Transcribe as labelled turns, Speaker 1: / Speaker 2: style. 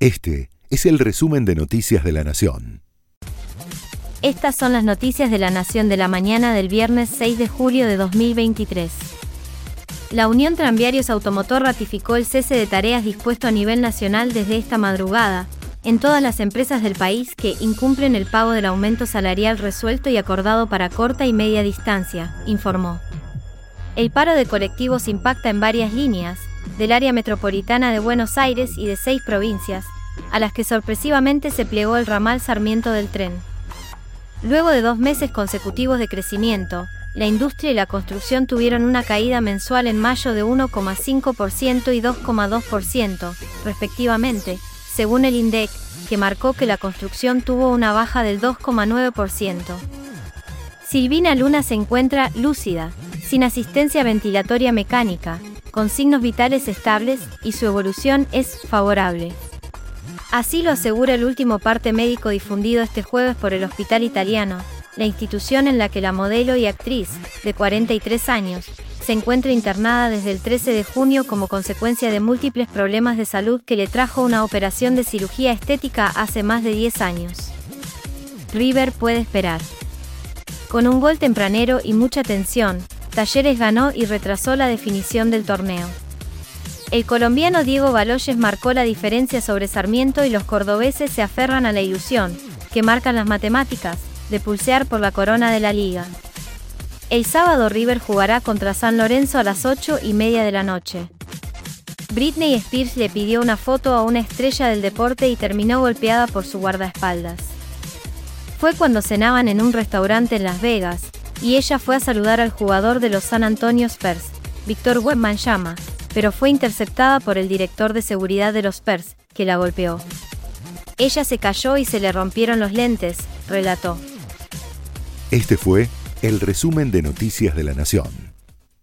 Speaker 1: Este es el resumen de Noticias de la Nación.
Speaker 2: Estas son las noticias de la Nación de la mañana del viernes 6 de julio de 2023. La Unión Tranviarios Automotor ratificó el cese de tareas dispuesto a nivel nacional desde esta madrugada, en todas las empresas del país que incumplen el pago del aumento salarial resuelto y acordado para corta y media distancia, informó. El paro de colectivos impacta en varias líneas, del área metropolitana de Buenos Aires y de seis provincias, a las que sorpresivamente se plegó el ramal Sarmiento del tren. Luego de dos meses consecutivos de crecimiento, la industria y la construcción tuvieron una caída mensual en mayo de 1,5% y 2,2%, respectivamente, según el INDEC, que marcó que la construcción tuvo una baja del 2,9%. Silvina Luna se encuentra lúcida, sin asistencia ventilatoria mecánica, con signos vitales estables y su evolución es favorable. Así lo asegura el último parte médico difundido este jueves por el Hospital Italiano, la institución en la que la modelo y actriz, de 43 años, se encuentra internada desde el 13 de junio como consecuencia de múltiples problemas de salud que le trajo una operación de cirugía estética hace más de 10 años. River puede esperar. Con un gol tempranero y mucha tensión, Talleres ganó y retrasó la definición del torneo. El colombiano Diego Baloyes marcó la diferencia sobre Sarmiento y los cordobeses se aferran a la ilusión, que marcan las matemáticas, de pulsear por la corona de la liga. El sábado River jugará contra San Lorenzo a las 8 y media de la noche. Britney Spears le pidió una foto a una estrella del deporte y terminó golpeada por su guardaespaldas. Fue cuando cenaban en un restaurante en Las Vegas, y ella fue a saludar al jugador de los San Antonio Spurs, Víctor Webman Llama, pero fue interceptada por el director de seguridad de los Spurs, que la golpeó. Ella se cayó y se le rompieron los lentes, relató.
Speaker 1: Este fue el resumen de Noticias de la Nación.